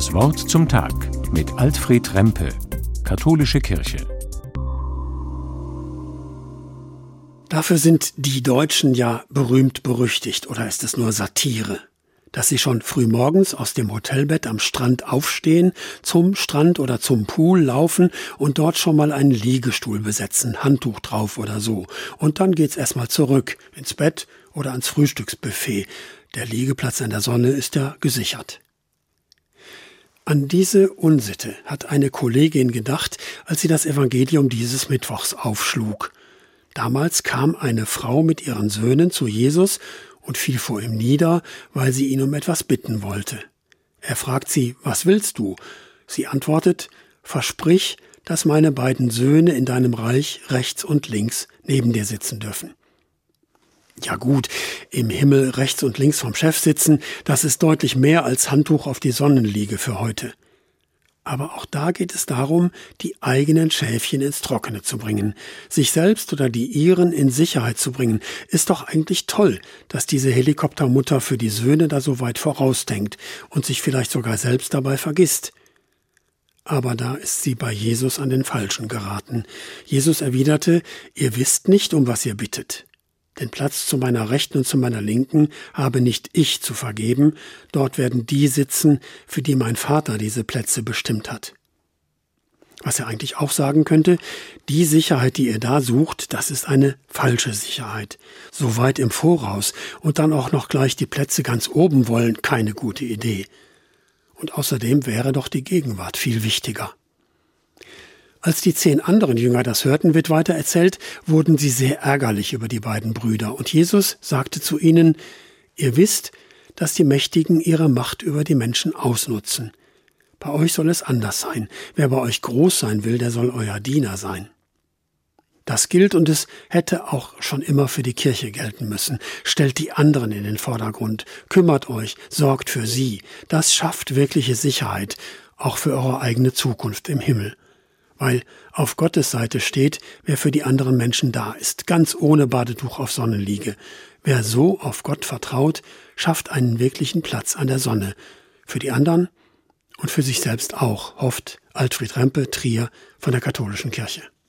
Das Wort zum Tag mit Alfred Rempe, Katholische Kirche. Dafür sind die Deutschen ja berühmt berüchtigt, oder ist es nur Satire? Dass sie schon früh morgens aus dem Hotelbett am Strand aufstehen, zum Strand oder zum Pool laufen und dort schon mal einen Liegestuhl besetzen, Handtuch drauf oder so. Und dann geht's erstmal zurück, ins Bett oder ans Frühstücksbuffet. Der Liegeplatz in der Sonne ist ja gesichert. An diese Unsitte hat eine Kollegin gedacht, als sie das Evangelium dieses Mittwochs aufschlug. Damals kam eine Frau mit ihren Söhnen zu Jesus und fiel vor ihm nieder, weil sie ihn um etwas bitten wollte. Er fragt sie, was willst du? Sie antwortet, versprich, dass meine beiden Söhne in deinem Reich rechts und links neben dir sitzen dürfen. Ja gut, im Himmel rechts und links vom Chef sitzen, das ist deutlich mehr als Handtuch auf die Sonnenliege für heute. Aber auch da geht es darum, die eigenen Schäfchen ins Trockene zu bringen. Sich selbst oder die ihren in Sicherheit zu bringen. Ist doch eigentlich toll, dass diese Helikoptermutter für die Söhne da so weit vorausdenkt und sich vielleicht sogar selbst dabei vergisst. Aber da ist sie bei Jesus an den Falschen geraten. Jesus erwiderte, ihr wisst nicht, um was ihr bittet. Den Platz zu meiner Rechten und zu meiner Linken habe nicht ich zu vergeben, dort werden die sitzen, für die mein Vater diese Plätze bestimmt hat. Was er eigentlich auch sagen könnte, die Sicherheit, die ihr da sucht, das ist eine falsche Sicherheit. So weit im Voraus und dann auch noch gleich die Plätze ganz oben wollen, keine gute Idee. Und außerdem wäre doch die Gegenwart viel wichtiger. Als die zehn anderen Jünger das hörten, wird weiter erzählt, wurden sie sehr ärgerlich über die beiden Brüder. Und Jesus sagte zu ihnen, ihr wisst, dass die Mächtigen ihre Macht über die Menschen ausnutzen. Bei euch soll es anders sein. Wer bei euch groß sein will, der soll euer Diener sein. Das gilt und es hätte auch schon immer für die Kirche gelten müssen. Stellt die anderen in den Vordergrund, kümmert euch, sorgt für sie. Das schafft wirkliche Sicherheit, auch für eure eigene Zukunft im Himmel weil auf Gottes Seite steht, wer für die anderen Menschen da ist, ganz ohne Badetuch auf Sonne liege. Wer so auf Gott vertraut, schafft einen wirklichen Platz an der Sonne, für die anderen und für sich selbst auch, hofft Alfred Rempe, Trier von der katholischen Kirche.